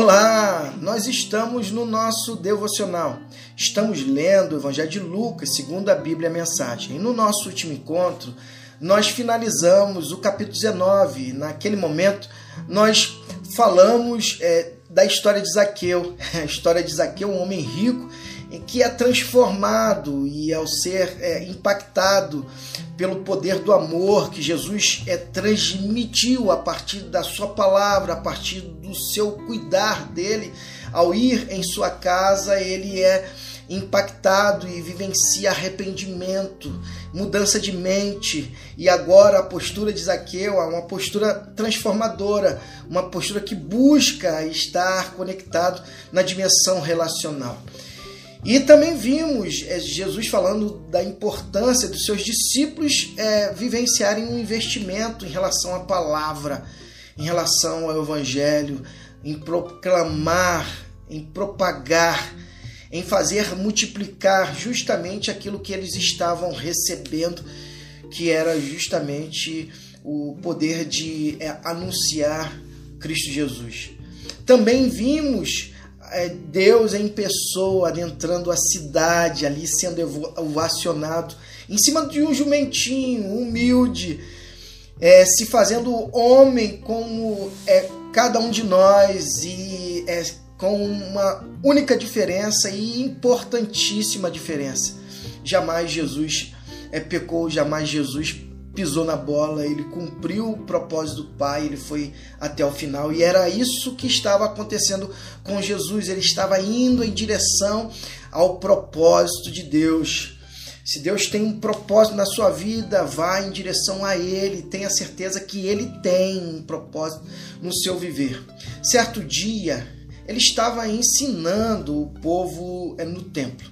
Olá, nós estamos no nosso devocional. Estamos lendo o Evangelho de Lucas, segundo a Bíblia a Mensagem. E no nosso último encontro, nós finalizamos o capítulo 19. Naquele momento, nós falamos é, da história de Zaqueu. A história de Zaqueu, um homem rico que é transformado e ao ser é, impactado pelo poder do amor que Jesus é, transmitiu a partir da sua palavra, a partir do seu cuidar dele, ao ir em sua casa, ele é impactado e vivencia arrependimento, mudança de mente, e agora a postura de Zaqueu é uma postura transformadora, uma postura que busca estar conectado na dimensão relacional. E também vimos é, Jesus falando da importância dos seus discípulos é, vivenciarem um investimento em relação à palavra, em relação ao Evangelho, em proclamar, em propagar, em fazer multiplicar justamente aquilo que eles estavam recebendo, que era justamente o poder de é, anunciar Cristo Jesus. Também vimos Deus em pessoa adentrando a cidade, ali sendo ovacionado, em cima de um jumentinho humilde, é, se fazendo homem como é cada um de nós e é, com uma única diferença e importantíssima diferença. Jamais Jesus é, pecou, jamais Jesus pisou na bola, ele cumpriu o propósito do Pai, ele foi até o final. E era isso que estava acontecendo com Jesus, ele estava indo em direção ao propósito de Deus. Se Deus tem um propósito na sua vida, vá em direção a Ele, tenha certeza que Ele tem um propósito no seu viver. Certo dia, ele estava ensinando o povo eh, no templo,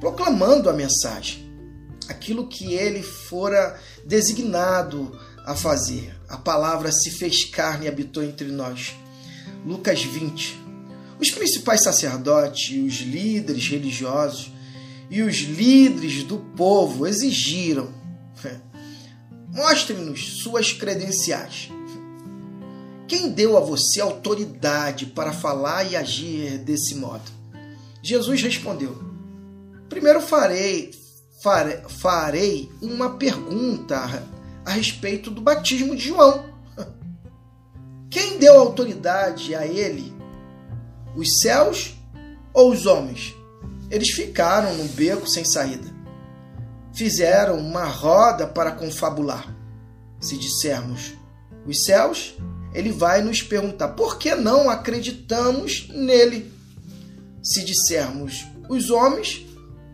proclamando a mensagem aquilo que ele fora designado a fazer. A palavra se fez carne e habitou entre nós. Lucas 20. Os principais sacerdotes, os líderes religiosos e os líderes do povo exigiram: mostre-nos suas credenciais. Quem deu a você autoridade para falar e agir desse modo? Jesus respondeu: Primeiro farei, farei uma pergunta a respeito do batismo de João. Quem deu autoridade a ele? Os céus ou os homens? Eles ficaram no beco sem saída. Fizeram uma roda para confabular. Se dissermos os céus, ele vai nos perguntar por que não acreditamos nele. Se dissermos os homens,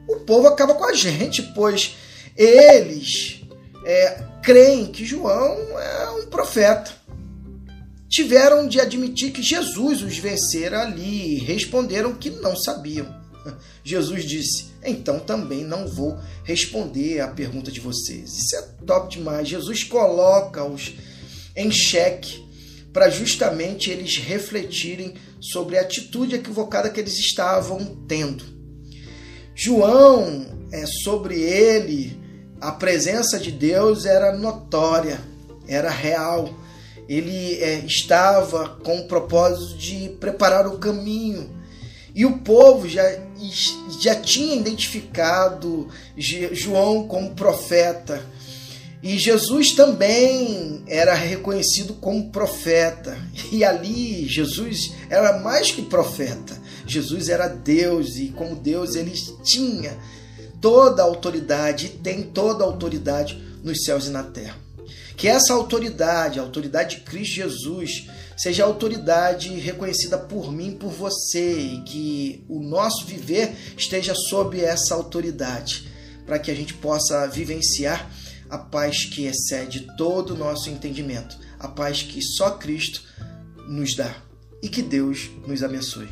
o povo acaba com a gente, pois eles é, creem que João é um profeta. Tiveram de admitir que Jesus os vencera ali e responderam que não sabiam. Jesus disse: Então também não vou responder à pergunta de vocês. Isso é top demais. Jesus coloca-os em xeque para justamente eles refletirem sobre a atitude equivocada que eles estavam tendo. João, é, sobre ele, a presença de Deus era notória, era real. Ele é, estava com o propósito de preparar o caminho. E o povo já, já tinha identificado João como profeta. E Jesus também era reconhecido como profeta. E ali Jesus era mais que profeta. Jesus era Deus e como Deus ele tinha toda a autoridade e tem toda a autoridade nos céus e na terra. Que essa autoridade, a autoridade de Cristo Jesus, seja a autoridade reconhecida por mim, por você, e que o nosso viver esteja sob essa autoridade, para que a gente possa vivenciar a paz que excede todo o nosso entendimento, a paz que só Cristo nos dá. E que Deus nos abençoe.